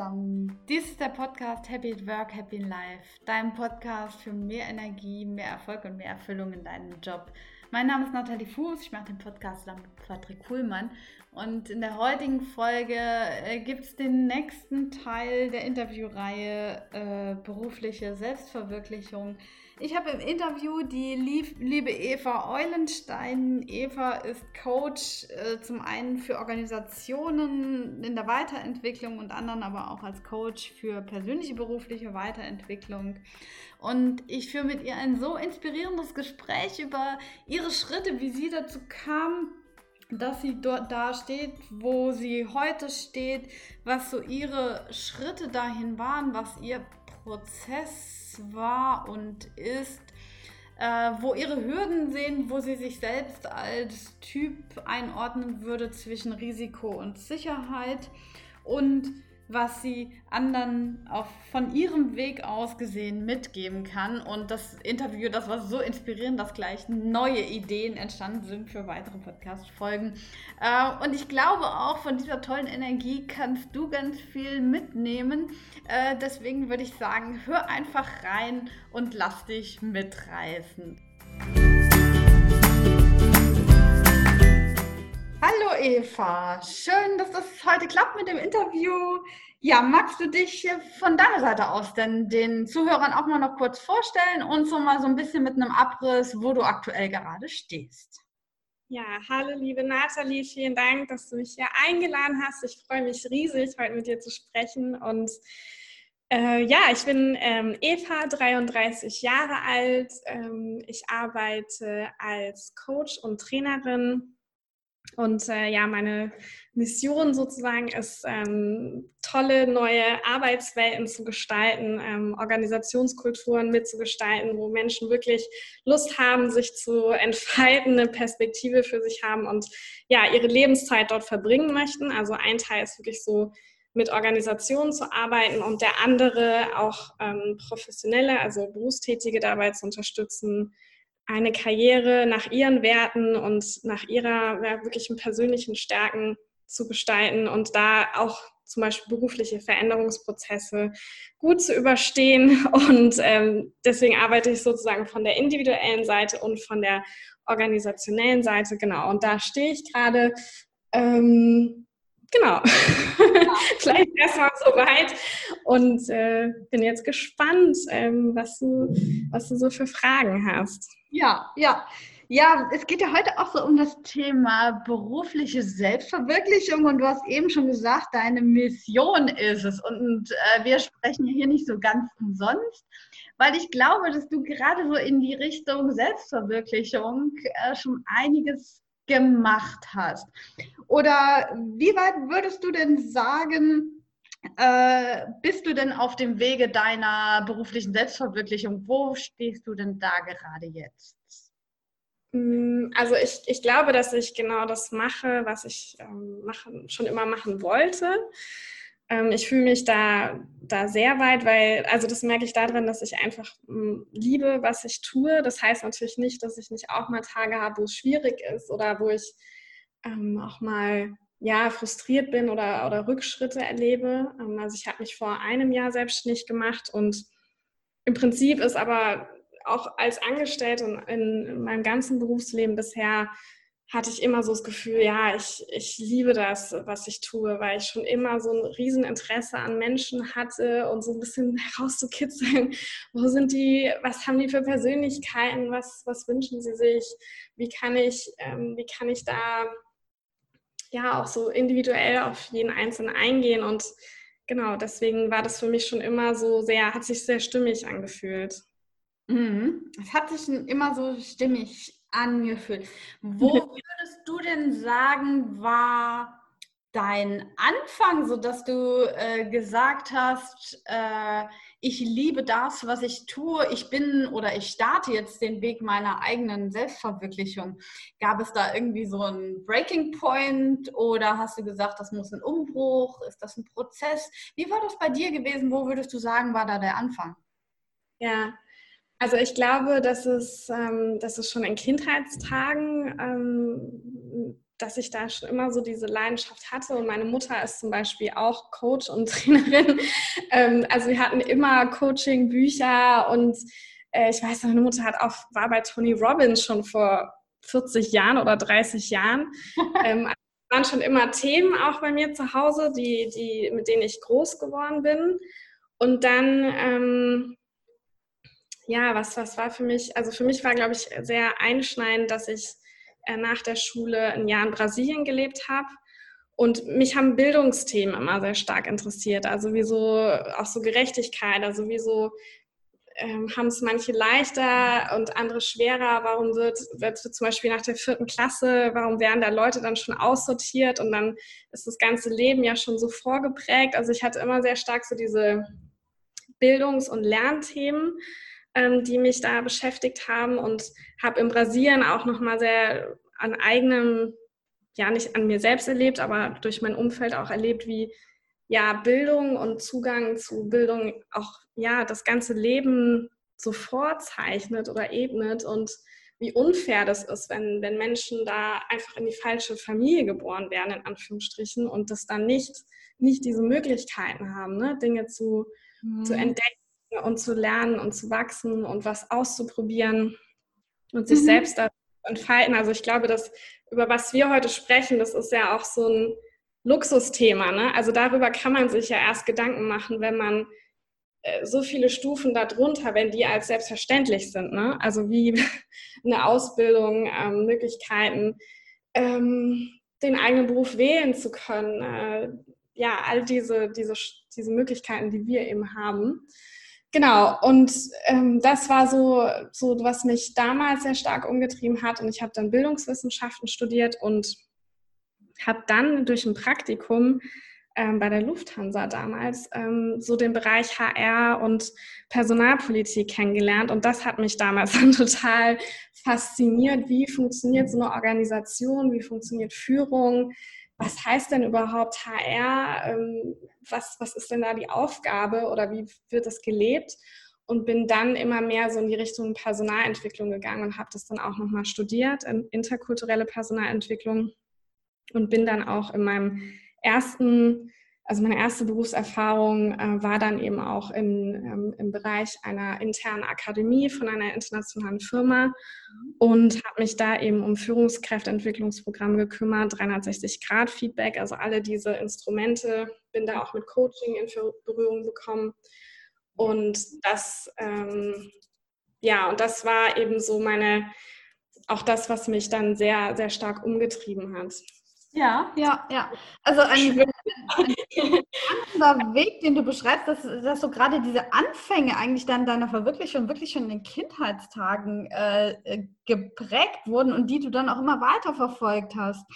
zusammen. Dies ist der Podcast Happy at Work, Happy in Life. Dein Podcast für mehr Energie, mehr Erfolg und mehr Erfüllung in deinem Job. Mein Name ist Nathalie Fuß, ich mache den Podcast zusammen mit Patrick Kuhlmann. Und in der heutigen Folge äh, gibt es den nächsten Teil der Interviewreihe äh, Berufliche Selbstverwirklichung. Ich habe im Interview die liebe Eva Eulenstein. Eva ist Coach äh, zum einen für Organisationen in der Weiterentwicklung und anderen aber auch als Coach für persönliche berufliche Weiterentwicklung. Und ich führe mit ihr ein so inspirierendes Gespräch über ihre Schritte, wie sie dazu kam, dass sie dort da steht, wo sie heute steht, was so ihre Schritte dahin waren, was ihr Prozess war und ist, äh, wo ihre Hürden sehen, wo sie sich selbst als Typ einordnen würde zwischen Risiko und Sicherheit. Und was sie anderen auch von ihrem Weg aus gesehen mitgeben kann. Und das Interview, das war so inspirierend, dass gleich neue Ideen entstanden sind für weitere Podcast-Folgen. Äh, und ich glaube auch, von dieser tollen Energie kannst du ganz viel mitnehmen. Äh, deswegen würde ich sagen, hör einfach rein und lass dich mitreißen. Hallo Eva, schön, dass das heute klappt mit dem Interview. Ja, magst du dich von deiner Seite aus denn den Zuhörern auch mal noch kurz vorstellen und so mal so ein bisschen mit einem Abriss, wo du aktuell gerade stehst? Ja, hallo liebe Nathalie, vielen Dank, dass du mich hier eingeladen hast. Ich freue mich riesig, heute mit dir zu sprechen und äh, ja, ich bin ähm, Eva, 33 Jahre alt. Ähm, ich arbeite als Coach und Trainerin und äh, ja, meine Mission sozusagen ist, ähm, tolle neue Arbeitswelten zu gestalten, ähm, Organisationskulturen mitzugestalten, wo Menschen wirklich Lust haben, sich zu entfalten, eine Perspektive für sich haben und ja, ihre Lebenszeit dort verbringen möchten. Also ein Teil ist wirklich so, mit Organisationen zu arbeiten und der andere auch ähm, professionelle, also Berufstätige dabei zu unterstützen, eine Karriere nach ihren Werten und nach ihrer ja, wirklichen persönlichen Stärken zu gestalten und da auch zum Beispiel berufliche Veränderungsprozesse gut zu überstehen. Und ähm, deswegen arbeite ich sozusagen von der individuellen Seite und von der organisationellen Seite. Genau, und da stehe ich gerade. Ähm, genau, ja. vielleicht erstmal soweit und äh, bin jetzt gespannt, ähm, was, du, was du so für Fragen hast. Ja, ja. Ja, es geht ja heute auch so um das Thema berufliche Selbstverwirklichung und du hast eben schon gesagt, deine Mission ist es und äh, wir sprechen hier nicht so ganz umsonst, weil ich glaube, dass du gerade so in die Richtung Selbstverwirklichung äh, schon einiges gemacht hast. Oder wie weit würdest du denn sagen, äh, bist du denn auf dem Wege deiner beruflichen Selbstverwirklichung? Wo stehst du denn da gerade jetzt? Mm, also ich, ich glaube, dass ich genau das mache, was ich ähm, machen, schon immer machen wollte. Ähm, ich fühle mich da, da sehr weit, weil, also das merke ich darin, dass ich einfach ähm, liebe, was ich tue. Das heißt natürlich nicht, dass ich nicht auch mal Tage habe, wo es schwierig ist oder wo ich ähm, auch mal ja, frustriert bin oder, oder Rückschritte erlebe. Ähm, also ich habe mich vor einem Jahr selbstständig gemacht und im Prinzip ist aber auch als Angestellte und in meinem ganzen Berufsleben bisher hatte ich immer so das Gefühl, ja, ich, ich liebe das, was ich tue, weil ich schon immer so ein Rieseninteresse an Menschen hatte und so ein bisschen herauszukitzeln, wo sind die, was haben die für Persönlichkeiten, was, was wünschen sie sich, wie kann ich, ähm, wie kann ich da ja auch so individuell auf jeden Einzelnen eingehen und genau, deswegen war das für mich schon immer so sehr, hat sich sehr stimmig angefühlt. Mhm. Es hat sich immer so stimmig angefühlt. Wo würdest du denn sagen, war dein Anfang, so dass du äh, gesagt hast, äh, ich liebe das, was ich tue, ich bin oder ich starte jetzt den Weg meiner eigenen Selbstverwirklichung. Gab es da irgendwie so einen Breaking Point oder hast du gesagt, das muss ein Umbruch? Ist das ein Prozess? Wie war das bei dir gewesen? Wo würdest du sagen, war da der Anfang? Ja, also ich glaube, dass es, ähm, dass es schon in Kindheitstagen ähm, dass ich da schon immer so diese Leidenschaft hatte. Und meine Mutter ist zum Beispiel auch Coach und Trainerin. Ähm, also wir hatten immer Coaching, Bücher und äh, ich weiß, meine Mutter hat auch, war bei Tony Robbins schon vor 40 Jahren oder 30 Jahren. ähm, waren schon immer Themen auch bei mir zu Hause, die, die, mit denen ich groß geworden bin. Und dann, ähm, ja, was, was war für mich, also für mich war, glaube ich, sehr einschneidend, dass ich äh, nach der Schule ein Jahr in Brasilien gelebt habe. Und mich haben Bildungsthemen immer sehr stark interessiert. Also wie auch so Gerechtigkeit, also wie so ähm, haben es manche leichter und andere schwerer. Warum wird, wird zum Beispiel nach der vierten Klasse, warum werden da Leute dann schon aussortiert und dann ist das ganze Leben ja schon so vorgeprägt. Also ich hatte immer sehr stark so diese Bildungs- und Lernthemen, ähm, die mich da beschäftigt haben und habe in Brasilien auch nochmal sehr an eigenem, ja nicht an mir selbst erlebt, aber durch mein Umfeld auch erlebt, wie ja, Bildung und Zugang zu Bildung auch ja, das ganze Leben so vorzeichnet oder ebnet und wie unfair das ist, wenn, wenn Menschen da einfach in die falsche Familie geboren werden, in Anführungsstrichen, und das dann nicht, nicht diese Möglichkeiten haben, ne? Dinge zu, mhm. zu entdecken und zu lernen und zu wachsen und was auszuprobieren und sich mhm. selbst da entfalten. Also ich glaube, dass über was wir heute sprechen, das ist ja auch so ein Luxusthema. Ne? Also darüber kann man sich ja erst Gedanken machen, wenn man äh, so viele Stufen darunter, wenn die als selbstverständlich sind. Ne? Also wie eine Ausbildung, ähm, Möglichkeiten, ähm, den eigenen Beruf wählen zu können. Äh, ja, all diese, diese, diese Möglichkeiten, die wir eben haben. Genau, und ähm, das war so, so, was mich damals sehr stark umgetrieben hat. Und ich habe dann Bildungswissenschaften studiert und habe dann durch ein Praktikum ähm, bei der Lufthansa damals ähm, so den Bereich HR und Personalpolitik kennengelernt. Und das hat mich damals dann total fasziniert. Wie funktioniert so eine Organisation? Wie funktioniert Führung? Was heißt denn überhaupt HR? Ähm, was, was ist denn da die Aufgabe oder wie wird das gelebt? Und bin dann immer mehr so in die Richtung Personalentwicklung gegangen und habe das dann auch nochmal studiert, in interkulturelle Personalentwicklung und bin dann auch in meinem ersten, also meine erste Berufserfahrung äh, war dann eben auch in, ähm, im Bereich einer internen Akademie von einer internationalen Firma und habe mich da eben um Führungskräfteentwicklungsprogramme gekümmert, 360-Grad-Feedback, also alle diese Instrumente, bin da auch mit Coaching in Berührung gekommen. Und das, ähm, ja, und das war eben so meine, auch das, was mich dann sehr, sehr stark umgetrieben hat. Ja, ja, ja. Also ein, spannender Weg, den du beschreibst, dass, dass so gerade diese Anfänge eigentlich dann deiner Verwirklichung wirklich schon in den Kindheitstagen äh, äh, geprägt wurden und die du dann auch immer weiter verfolgt hast.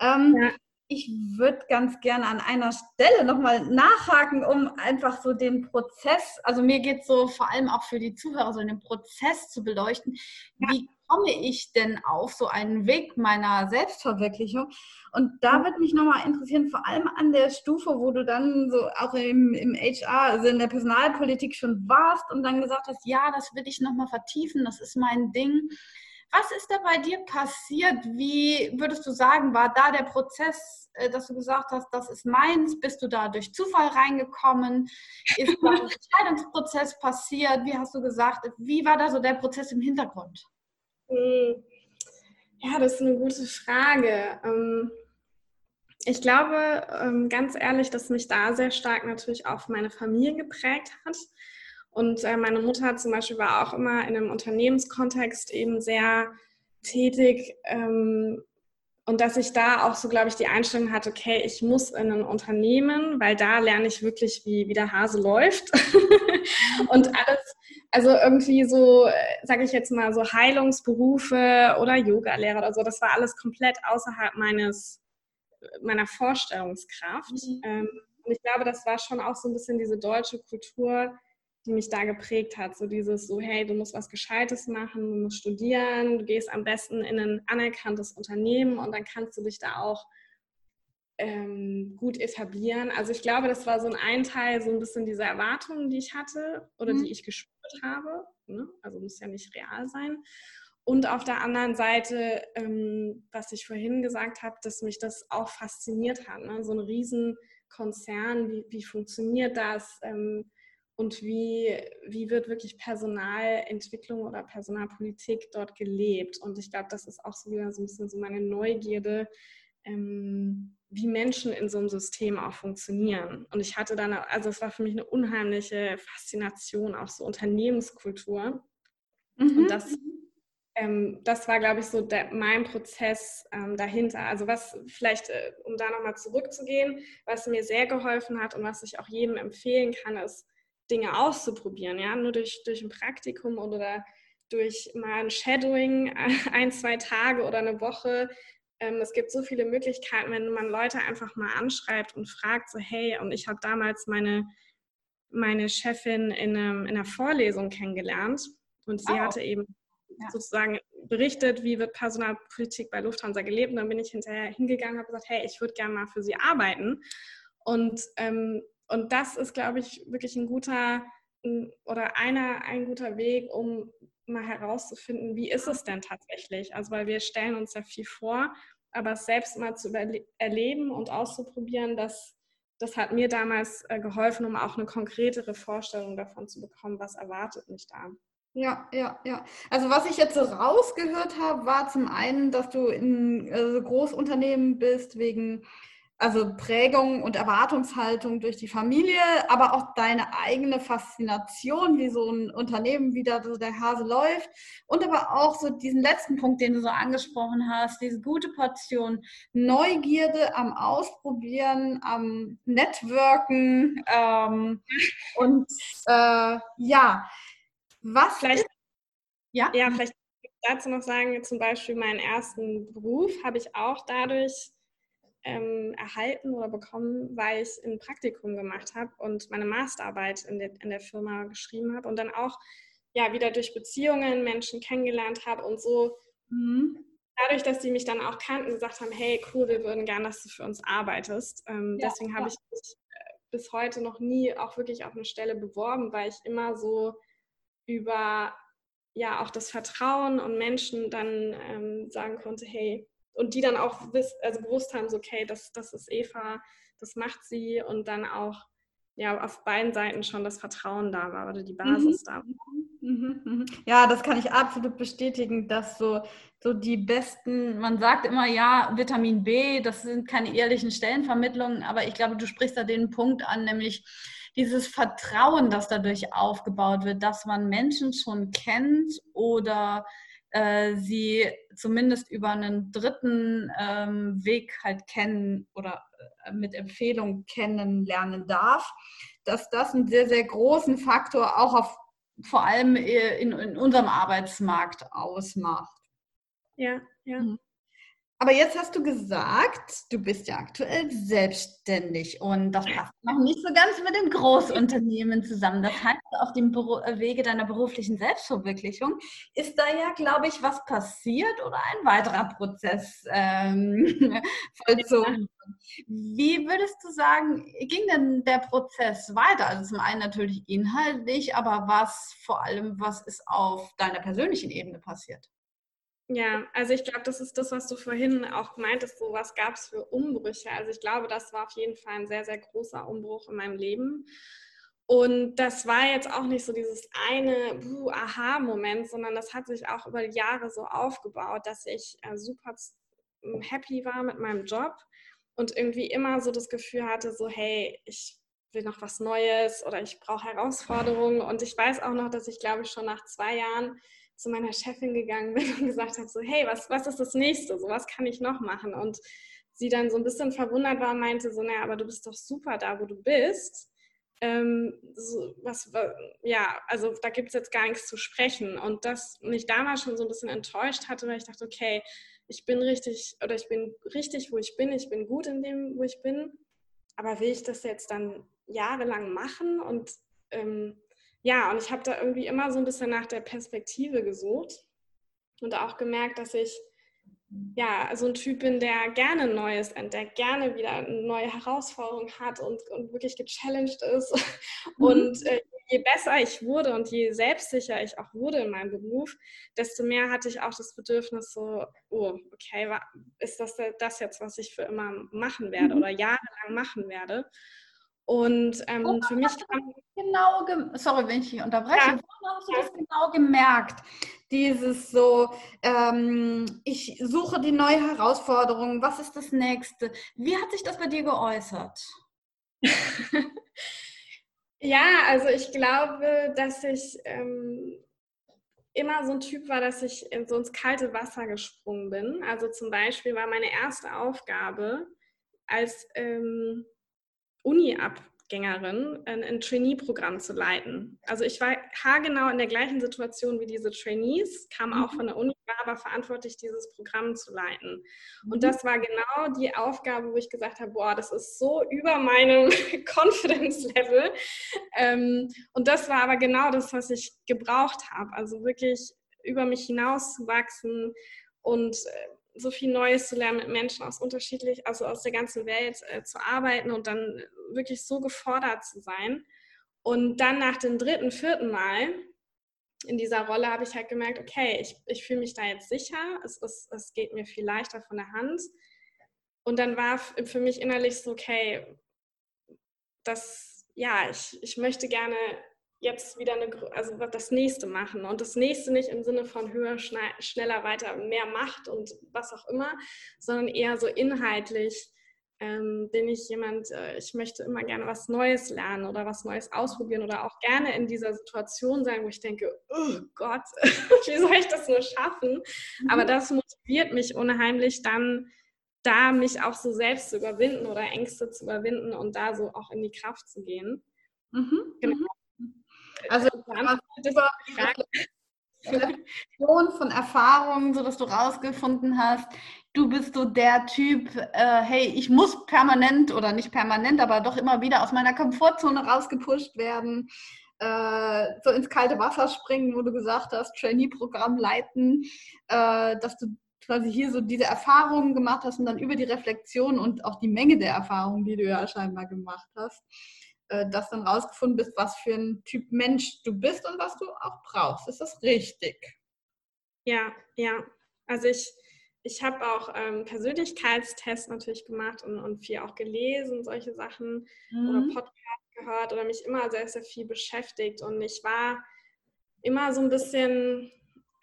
Ähm, ja. Ich würde ganz gerne an einer Stelle nochmal nachhaken, um einfach so den Prozess, also mir geht es so vor allem auch für die Zuhörer, so den Prozess zu beleuchten. Ja. Wie komme ich denn auf so einen Weg meiner Selbstverwirklichung? Und da würde mich nochmal interessieren, vor allem an der Stufe, wo du dann so auch im, im HR, also in der Personalpolitik schon warst und dann gesagt hast, ja, das will ich nochmal vertiefen, das ist mein Ding. Was ist da bei dir passiert? Wie würdest du sagen, war da der Prozess, äh, dass du gesagt hast, das ist meins? Bist du da durch Zufall reingekommen? Ist da ein Entscheidungsprozess passiert? Wie hast du gesagt? Wie war da so der Prozess im Hintergrund? Hm. Ja, das ist eine gute Frage. Ähm, ich glaube, ähm, ganz ehrlich, dass mich da sehr stark natürlich auch meine Familie geprägt hat. Und äh, meine Mutter zum Beispiel war auch immer in einem Unternehmenskontext eben sehr tätig. Ähm, und dass ich da auch so, glaube ich, die Einstellung hatte, okay, ich muss in ein Unternehmen, weil da lerne ich wirklich, wie, wie der Hase läuft. und alles, also irgendwie so, äh, sage ich jetzt mal, so Heilungsberufe oder Yoga-Lehrer oder so, das war alles komplett außerhalb meines, meiner Vorstellungskraft. Mhm. Ähm, und ich glaube, das war schon auch so ein bisschen diese deutsche Kultur, die mich da geprägt hat. So dieses so, hey, du musst was Gescheites machen, du musst studieren, du gehst am besten in ein anerkanntes Unternehmen und dann kannst du dich da auch ähm, gut etablieren. Also ich glaube, das war so ein, ein Teil, so ein bisschen diese Erwartungen, die ich hatte oder mhm. die ich gespürt habe. Ne? Also muss ja nicht real sein. Und auf der anderen Seite, ähm, was ich vorhin gesagt habe, dass mich das auch fasziniert hat. Ne? So ein Riesenkonzern, wie, wie funktioniert das? Ähm, und wie, wie wird wirklich Personalentwicklung oder Personalpolitik dort gelebt. Und ich glaube, das ist auch so wieder so ein bisschen so meine Neugierde, ähm, wie Menschen in so einem System auch funktionieren. Und ich hatte dann, also es war für mich eine unheimliche Faszination, auch so Unternehmenskultur. Mhm. Und das, ähm, das war, glaube ich, so der, mein Prozess ähm, dahinter. Also was vielleicht, äh, um da nochmal zurückzugehen, was mir sehr geholfen hat und was ich auch jedem empfehlen kann, ist, Dinge auszuprobieren, ja, nur durch, durch ein Praktikum oder durch mal ein Shadowing, ein, zwei Tage oder eine Woche. Ähm, es gibt so viele Möglichkeiten, wenn man Leute einfach mal anschreibt und fragt, so hey, und ich habe damals meine, meine Chefin in, einem, in einer Vorlesung kennengelernt und sie oh. hatte eben ja. sozusagen berichtet, wie wird Personalpolitik bei Lufthansa gelebt. Und dann bin ich hinterher hingegangen und habe gesagt, hey, ich würde gerne mal für Sie arbeiten. Und ähm, und das ist, glaube ich, wirklich ein guter oder einer, ein guter Weg, um mal herauszufinden, wie ist es denn tatsächlich? Also, weil wir stellen uns ja viel vor, aber es selbst mal zu erleben und auszuprobieren, das, das hat mir damals äh, geholfen, um auch eine konkretere Vorstellung davon zu bekommen, was erwartet mich da. Ja, ja, ja. Also was ich jetzt so rausgehört habe, war zum einen, dass du in also Großunternehmen bist wegen also Prägung und Erwartungshaltung durch die Familie, aber auch deine eigene Faszination, wie so ein Unternehmen wieder so der Hase läuft und aber auch so diesen letzten Punkt, den du so angesprochen hast, diese gute Portion Neugierde am Ausprobieren, am Networken ähm, und äh, ja, was vielleicht, ja? ja, vielleicht dazu noch sagen, zum Beispiel meinen ersten Beruf habe ich auch dadurch ähm, erhalten oder bekommen, weil ich ein Praktikum gemacht habe und meine Masterarbeit in der, in der Firma geschrieben habe und dann auch ja wieder durch Beziehungen Menschen kennengelernt habe und so. Mhm. Dadurch, dass die mich dann auch kannten, gesagt haben, hey, cool, wir würden gerne, dass du für uns arbeitest. Ähm, ja, deswegen habe ich mich äh, bis heute noch nie auch wirklich auf eine Stelle beworben, weil ich immer so über ja auch das Vertrauen und Menschen dann ähm, sagen konnte, hey, und die dann auch wiss, also gewusst haben, so, okay, das, das ist Eva, das macht sie und dann auch ja, auf beiden Seiten schon das Vertrauen da war oder die Basis mhm. da war. Mhm, mhm. Ja, das kann ich absolut bestätigen, dass so, so die besten, man sagt immer, ja, Vitamin B, das sind keine ehrlichen Stellenvermittlungen, aber ich glaube, du sprichst da den Punkt an, nämlich dieses Vertrauen, das dadurch aufgebaut wird, dass man Menschen schon kennt oder äh, sie zumindest über einen dritten ähm, Weg halt kennen oder äh, mit Empfehlung kennenlernen darf, dass das einen sehr, sehr großen Faktor auch auf vor allem äh, in, in unserem Arbeitsmarkt ausmacht. Ja, ja. Mhm. Aber jetzt hast du gesagt, du bist ja aktuell selbstständig und das passt noch nicht so ganz mit dem Großunternehmen zusammen. Das heißt, auf dem äh, Wege deiner beruflichen Selbstverwirklichung ist da ja, glaube ich, was passiert oder ein weiterer Prozess ähm, vollzogen. Wie würdest du sagen, ging denn der Prozess weiter? Also zum einen natürlich inhaltlich, aber was vor allem, was ist auf deiner persönlichen Ebene passiert? Ja, also ich glaube, das ist das, was du vorhin auch meintest, so was gab es für Umbrüche. Also ich glaube, das war auf jeden Fall ein sehr, sehr großer Umbruch in meinem Leben. Und das war jetzt auch nicht so dieses eine Aha-Moment, sondern das hat sich auch über die Jahre so aufgebaut, dass ich äh, super happy war mit meinem Job und irgendwie immer so das Gefühl hatte, so hey, ich will noch was Neues oder ich brauche Herausforderungen. Und ich weiß auch noch, dass ich glaube ich schon nach zwei Jahren zu meiner Chefin gegangen bin und gesagt habe, so, hey, was, was ist das nächste? So, was kann ich noch machen? Und sie dann so ein bisschen verwundert war und meinte so, naja, aber du bist doch super da, wo du bist. Ähm, so, was, ja, also da gibt es jetzt gar nichts zu sprechen. Und das mich damals schon so ein bisschen enttäuscht hatte, weil ich dachte, okay, ich bin richtig oder ich bin richtig, wo ich bin, ich bin gut in dem, wo ich bin. Aber will ich das jetzt dann jahrelang machen? Und ähm, ja, und ich habe da irgendwie immer so ein bisschen nach der Perspektive gesucht und auch gemerkt, dass ich ja so ein Typ bin, der gerne Neues entdeckt, gerne wieder eine neue Herausforderung hat und, und wirklich gechallenged ist. Mhm. Und äh, je besser ich wurde und je selbstsicher ich auch wurde in meinem Beruf, desto mehr hatte ich auch das Bedürfnis so, oh, okay, ist das das jetzt, was ich für immer machen werde mhm. oder jahrelang machen werde? Und ähm, oh, für mich kam genau, sorry, wenn ich unterbreche, ja. woran hast du das genau gemerkt? Dieses so, ähm, ich suche die neue Herausforderung, was ist das nächste? Wie hat sich das bei dir geäußert? ja, also ich glaube, dass ich ähm, immer so ein Typ war, dass ich in so ins kalte Wasser gesprungen bin. Also zum Beispiel war meine erste Aufgabe als ähm, Uni-Abgängerin ein, ein Trainee-Programm zu leiten. Also ich war haargenau in der gleichen Situation wie diese Trainees, kam auch mhm. von der Uni, war aber verantwortlich, dieses Programm zu leiten. Und mhm. das war genau die Aufgabe, wo ich gesagt habe, boah, das ist so über meinem Confidence-Level. Ähm, und das war aber genau das, was ich gebraucht habe. Also wirklich über mich hinauszuwachsen und äh, so viel Neues zu lernen, mit Menschen aus unterschiedlich, also aus der ganzen Welt äh, zu arbeiten und dann wirklich so gefordert zu sein. Und dann nach dem dritten, vierten Mal in dieser Rolle habe ich halt gemerkt, okay, ich, ich fühle mich da jetzt sicher, es, es, es geht mir viel leichter von der Hand. Und dann war für mich innerlich so, okay, das, ja, ich, ich möchte gerne jetzt wieder eine, also das nächste machen und das nächste nicht im Sinne von höher, schneller, weiter, mehr Macht und was auch immer, sondern eher so inhaltlich ähm, bin ich jemand, äh, ich möchte immer gerne was Neues lernen oder was Neues ausprobieren oder auch gerne in dieser Situation sein, wo ich denke, oh Gott, wie soll ich das nur schaffen? Mhm. Aber das motiviert mich unheimlich dann da mich auch so selbst zu überwinden oder Ängste zu überwinden und da so auch in die Kraft zu gehen. Mhm. Genau. Also Reflexion von Erfahrungen, sodass du rausgefunden hast, du bist so der Typ, äh, hey, ich muss permanent oder nicht permanent, aber doch immer wieder aus meiner Komfortzone rausgepusht werden, äh, so ins kalte Wasser springen, wo du gesagt hast, Trainee-Programm leiten, äh, dass du quasi hier so diese Erfahrungen gemacht hast und dann über die Reflexion und auch die Menge der Erfahrungen, die du ja scheinbar gemacht hast, äh, dass dann rausgefunden bist, was für ein Typ Mensch du bist und was du auch brauchst. Ist das richtig? Ja, ja. Also ich, ich habe auch ähm, Persönlichkeitstests natürlich gemacht und, und viel auch gelesen, solche Sachen mhm. oder Podcasts gehört oder mich immer sehr, sehr viel beschäftigt. Und ich war immer so ein bisschen,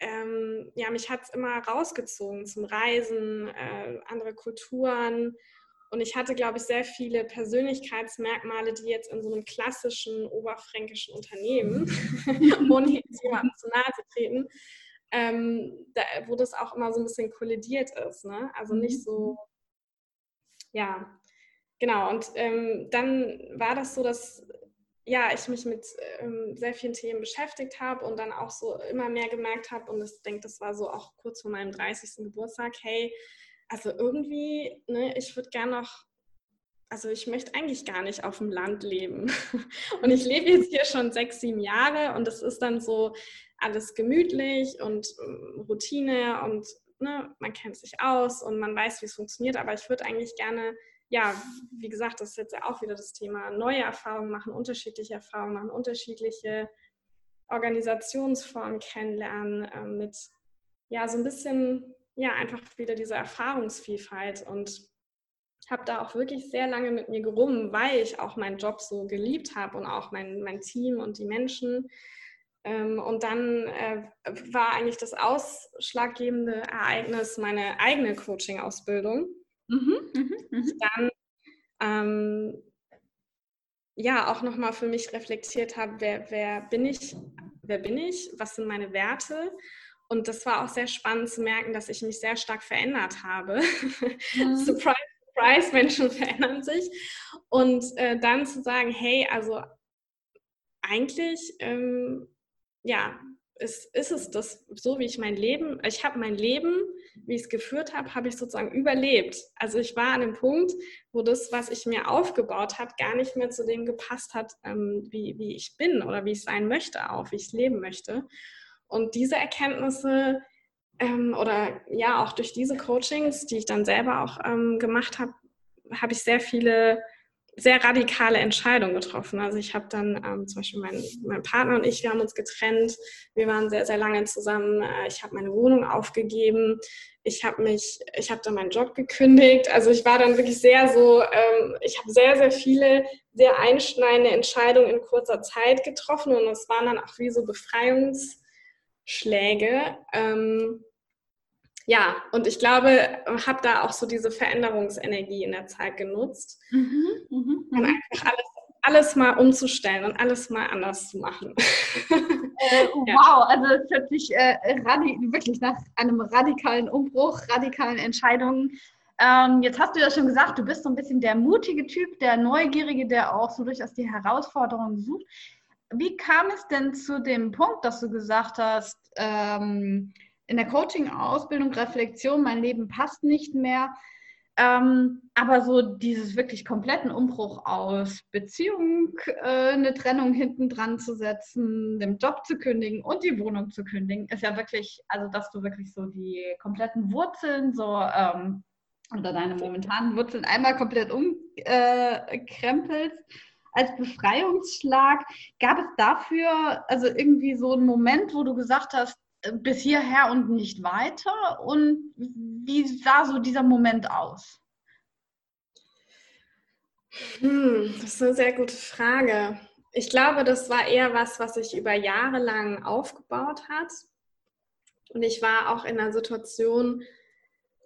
ähm, ja, mich hat es immer rausgezogen zum Reisen, äh, andere Kulturen, und ich hatte, glaube ich, sehr viele Persönlichkeitsmerkmale, die jetzt in so einem klassischen oberfränkischen Unternehmen, ohne jetzt jemandem zu nahe zu treten, ähm, da, wo das auch immer so ein bisschen kollidiert ist. Ne? Also nicht so, mhm. ja, genau. Und ähm, dann war das so, dass ja, ich mich mit ähm, sehr vielen Themen beschäftigt habe und dann auch so immer mehr gemerkt habe, und ich denke, das war so auch kurz vor meinem 30. Geburtstag, hey, also irgendwie, ne, ich würde gerne noch, also ich möchte eigentlich gar nicht auf dem Land leben. Und ich lebe jetzt hier schon sechs, sieben Jahre und es ist dann so alles gemütlich und ähm, Routine und ne, man kennt sich aus und man weiß, wie es funktioniert, aber ich würde eigentlich gerne ja, wie gesagt, das ist jetzt ja auch wieder das Thema, neue Erfahrungen machen, unterschiedliche Erfahrungen machen, unterschiedliche Organisationsformen kennenlernen, äh, mit ja, so ein bisschen ja, einfach wieder diese Erfahrungsvielfalt und habe da auch wirklich sehr lange mit mir gerungen, weil ich auch meinen Job so geliebt habe und auch mein, mein Team und die Menschen. Ähm, und dann äh, war eigentlich das ausschlaggebende Ereignis meine eigene Coaching-Ausbildung. Mhm, mh, mh. Dann ähm, ja auch nochmal für mich reflektiert habe, wer, wer bin ich, wer bin ich, was sind meine Werte und das war auch sehr spannend zu merken, dass ich mich sehr stark verändert habe. Mhm. surprise, surprise, Menschen verändern sich. Und äh, dann zu sagen, hey, also eigentlich, ähm, ja, ist, ist es das so, wie ich mein Leben, ich habe mein Leben, wie ich es geführt habe, habe ich sozusagen überlebt. Also ich war an dem Punkt, wo das, was ich mir aufgebaut habe, gar nicht mehr zu dem gepasst hat, ähm, wie, wie ich bin oder wie ich sein möchte, auch wie ich leben möchte. Und diese Erkenntnisse ähm, oder ja auch durch diese Coachings, die ich dann selber auch ähm, gemacht habe, habe ich sehr viele sehr radikale Entscheidungen getroffen. Also ich habe dann ähm, zum Beispiel mein, mein Partner und ich, wir haben uns getrennt. Wir waren sehr, sehr lange zusammen. Äh, ich habe meine Wohnung aufgegeben. Ich habe mich, ich habe dann meinen Job gekündigt. Also ich war dann wirklich sehr so, ähm, ich habe sehr, sehr viele sehr einschneidende Entscheidungen in kurzer Zeit getroffen und es waren dann auch wie so Befreiungsschläge. Ähm, ja, und ich glaube, habe da auch so diese Veränderungsenergie in der Zeit genutzt, mhm, mh, mh. einfach alles, alles mal umzustellen und alles mal anders zu machen. Äh, wow, also es hört sich äh, wirklich nach einem radikalen Umbruch, radikalen Entscheidungen. Ähm, jetzt hast du ja schon gesagt, du bist so ein bisschen der mutige Typ, der Neugierige, der auch so durchaus die Herausforderungen sucht. Wie kam es denn zu dem Punkt, dass du gesagt hast, ähm, in der Coaching-Ausbildung, Reflexion, mein Leben passt nicht mehr. Ähm, aber so dieses wirklich kompletten Umbruch aus Beziehung, äh, eine Trennung hinten dran zu setzen, den Job zu kündigen und die Wohnung zu kündigen, ist ja wirklich, also dass du wirklich so die kompletten Wurzeln so ähm, oder deine momentanen Wurzeln einmal komplett umkrempelst. Äh, als Befreiungsschlag. Gab es dafür also irgendwie so einen Moment, wo du gesagt hast, bis hierher und nicht weiter? Und wie sah so dieser Moment aus? Hm, das ist eine sehr gute Frage. Ich glaube, das war eher was, was sich über Jahre lang aufgebaut hat. Und ich war auch in einer Situation,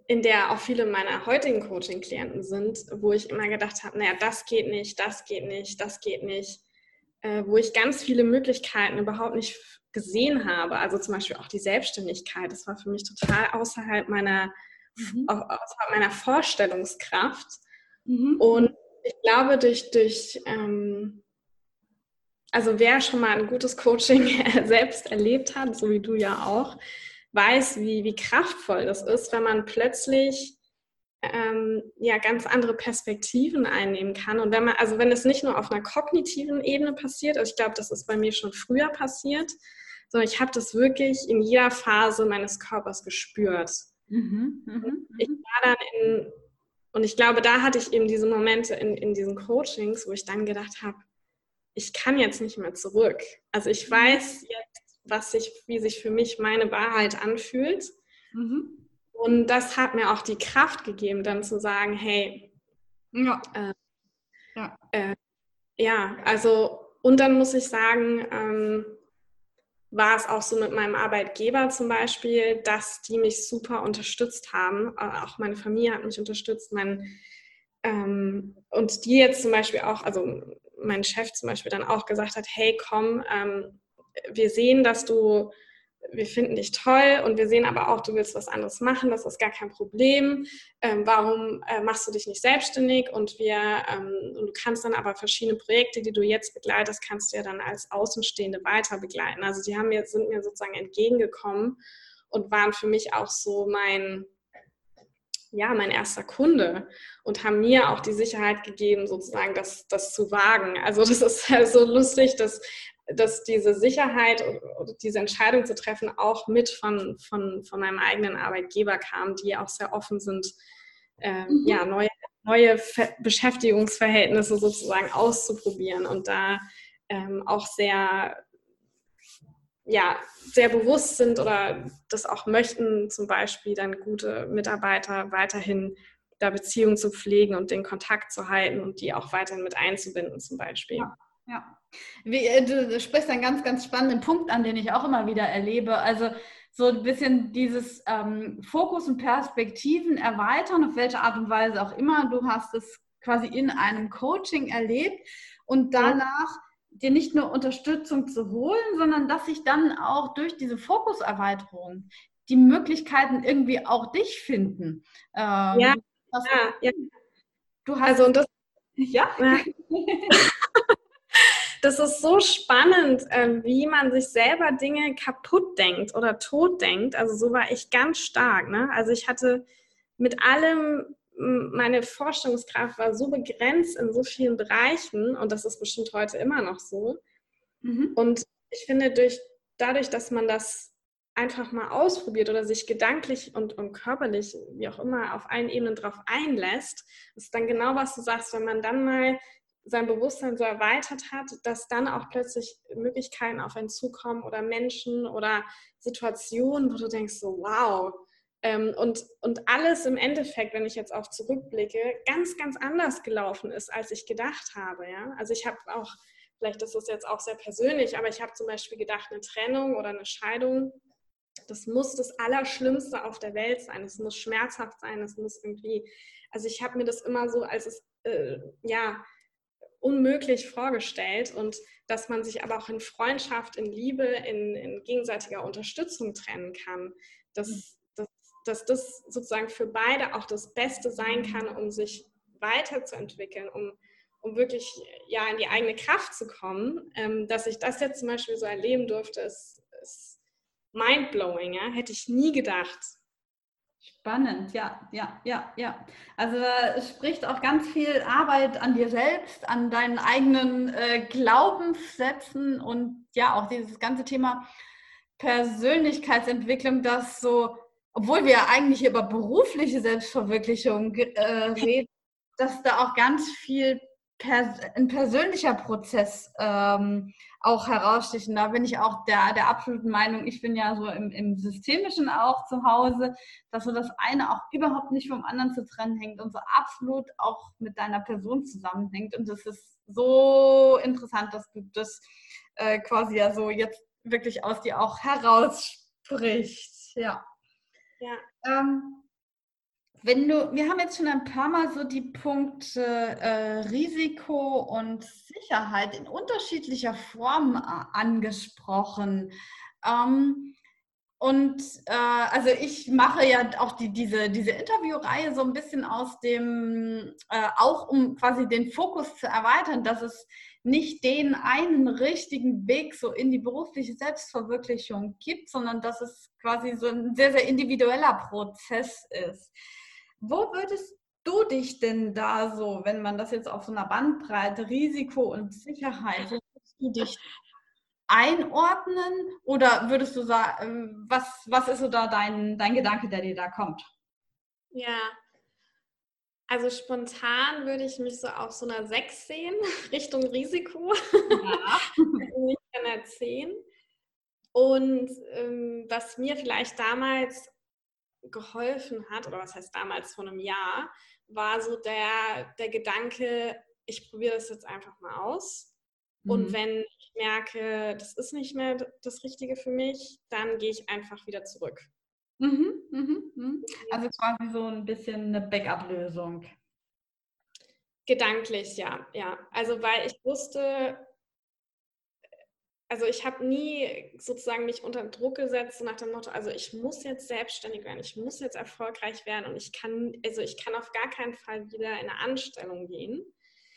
in der auch viele meiner heutigen Coaching-Klienten sind, wo ich immer gedacht habe, naja, das geht nicht, das geht nicht, das geht nicht, äh, wo ich ganz viele Möglichkeiten überhaupt nicht gesehen habe, also zum Beispiel auch die Selbstständigkeit, das war für mich total außerhalb meiner, mhm. außerhalb meiner Vorstellungskraft. Mhm. Und ich glaube, durch, durch ähm, also wer schon mal ein gutes Coaching selbst erlebt hat, so wie du ja auch, weiß, wie, wie kraftvoll das ist, wenn man plötzlich ähm, ja ganz andere Perspektiven einnehmen kann. Und wenn man, also wenn es nicht nur auf einer kognitiven Ebene passiert, also ich glaube, das ist bei mir schon früher passiert, sondern ich habe das wirklich in jeder Phase meines Körpers gespürt. Mhm, mh, ich mhm. war dann in, und ich glaube, da hatte ich eben diese Momente in, in diesen Coachings, wo ich dann gedacht habe, ich kann jetzt nicht mehr zurück. Also ich mhm. weiß jetzt, was sich, wie sich für mich meine Wahrheit anfühlt. Mhm. Und das hat mir auch die Kraft gegeben, dann zu sagen, hey, ja, äh, ja. Äh, ja also, und dann muss ich sagen, ähm, war es auch so mit meinem Arbeitgeber zum Beispiel, dass die mich super unterstützt haben. Äh, auch meine Familie hat mich unterstützt. Mein, ähm, und die jetzt zum Beispiel auch, also mein Chef zum Beispiel dann auch gesagt hat, hey komm, ähm, wir sehen, dass du wir finden dich toll und wir sehen aber auch, du willst was anderes machen, das ist gar kein Problem. Ähm, warum äh, machst du dich nicht selbstständig? Und wir, ähm, und du kannst dann aber verschiedene Projekte, die du jetzt begleitest, kannst du ja dann als Außenstehende weiter begleiten. Also die haben mir, sind mir sozusagen entgegengekommen und waren für mich auch so mein, ja, mein erster Kunde und haben mir auch die Sicherheit gegeben, sozusagen das, das zu wagen. Also das ist halt so lustig, dass dass diese Sicherheit oder diese Entscheidung zu treffen auch mit von, von, von meinem eigenen Arbeitgeber kam, die auch sehr offen sind, äh, mhm. ja, neue, neue Beschäftigungsverhältnisse sozusagen auszuprobieren und da ähm, auch sehr, ja, sehr bewusst sind oder das auch möchten, zum Beispiel dann gute Mitarbeiter weiterhin da Beziehungen zu pflegen und den Kontakt zu halten und die auch weiterhin mit einzubinden zum Beispiel. Ja. Ja, Wie, äh, du, du sprichst einen ganz, ganz spannenden Punkt an, den ich auch immer wieder erlebe. Also so ein bisschen dieses ähm, Fokus und Perspektiven erweitern, auf welche Art und Weise auch immer. Du hast es quasi in einem Coaching erlebt und danach dir nicht nur Unterstützung zu holen, sondern dass sich dann auch durch diese Fokuserweiterung die Möglichkeiten irgendwie auch dich finden. Ähm, ja, ja, ja. Du hast also und das, ja. ja. das ist so spannend, ähm, wie man sich selber Dinge kaputt denkt oder tot denkt. Also so war ich ganz stark. Ne? Also ich hatte mit allem, meine Vorstellungskraft war so begrenzt in so vielen Bereichen und das ist bestimmt heute immer noch so. Mhm. Und ich finde, durch, dadurch, dass man das einfach mal ausprobiert oder sich gedanklich und, und körperlich, wie auch immer, auf allen Ebenen drauf einlässt, ist dann genau, was du sagst, wenn man dann mal sein Bewusstsein so erweitert hat, dass dann auch plötzlich Möglichkeiten auf einen zukommen oder Menschen oder Situationen, wo du denkst, so wow. Ähm, und, und alles im Endeffekt, wenn ich jetzt auch zurückblicke, ganz, ganz anders gelaufen ist, als ich gedacht habe. Ja? Also ich habe auch, vielleicht ist das jetzt auch sehr persönlich, aber ich habe zum Beispiel gedacht, eine Trennung oder eine Scheidung, das muss das Allerschlimmste auf der Welt sein. Es muss schmerzhaft sein, es muss irgendwie, also ich habe mir das immer so als es, äh, ja, unmöglich vorgestellt und dass man sich aber auch in Freundschaft, in Liebe, in, in gegenseitiger Unterstützung trennen kann. Dass, mhm. dass, dass das sozusagen für beide auch das Beste sein kann, um sich weiterzuentwickeln, um, um wirklich ja, in die eigene Kraft zu kommen. Ähm, dass ich das jetzt zum Beispiel so erleben durfte, ist, ist mindblowing. Ja? Hätte ich nie gedacht. Spannend, ja, ja, ja, ja. Also es spricht auch ganz viel Arbeit an dir selbst, an deinen eigenen äh, Glaubenssätzen und ja, auch dieses ganze Thema Persönlichkeitsentwicklung, das so, obwohl wir eigentlich über berufliche Selbstverwirklichung äh, reden, dass da auch ganz viel pers ein persönlicher Prozess ähm, auch herausstechen. Da bin ich auch der, der absoluten Meinung, ich bin ja so im, im Systemischen auch zu Hause, dass so das eine auch überhaupt nicht vom anderen zu trennen hängt und so absolut auch mit deiner Person zusammenhängt. Und das ist so interessant, dass du das äh, quasi ja so jetzt wirklich aus dir auch heraussprichst. Ja. Ja. Ähm, wenn du, wir haben jetzt schon ein paar Mal so die Punkte äh, Risiko und Sicherheit in unterschiedlicher Form äh, angesprochen. Ähm, und äh, also ich mache ja auch die, diese, diese Interviewreihe so ein bisschen aus dem, äh, auch um quasi den Fokus zu erweitern, dass es nicht den einen richtigen Weg so in die berufliche Selbstverwirklichung gibt, sondern dass es quasi so ein sehr, sehr individueller Prozess ist. Wo würdest du dich denn da so, wenn man das jetzt auf so einer Bandbreite Risiko und Sicherheit, wo würdest du dich einordnen oder würdest du sagen, ähm, was, was ist so da dein, dein Gedanke, der dir da kommt? Ja, also spontan würde ich mich so auf so einer 6 sehen, Richtung Risiko. Ja. nicht einer 10. Und ähm, was mir vielleicht damals geholfen hat, oder was heißt damals vor einem Jahr, war so der, der Gedanke, ich probiere das jetzt einfach mal aus. Mhm. Und wenn ich merke, das ist nicht mehr das Richtige für mich, dann gehe ich einfach wieder zurück. Mhm, mhm, mhm. Also quasi so ein bisschen eine Backup-Lösung. Gedanklich, ja, ja. Also weil ich wusste, also ich habe nie sozusagen mich unter Druck gesetzt nach dem Motto, also ich muss jetzt selbstständig werden, ich muss jetzt erfolgreich werden und ich kann, also ich kann auf gar keinen Fall wieder in eine Anstellung gehen,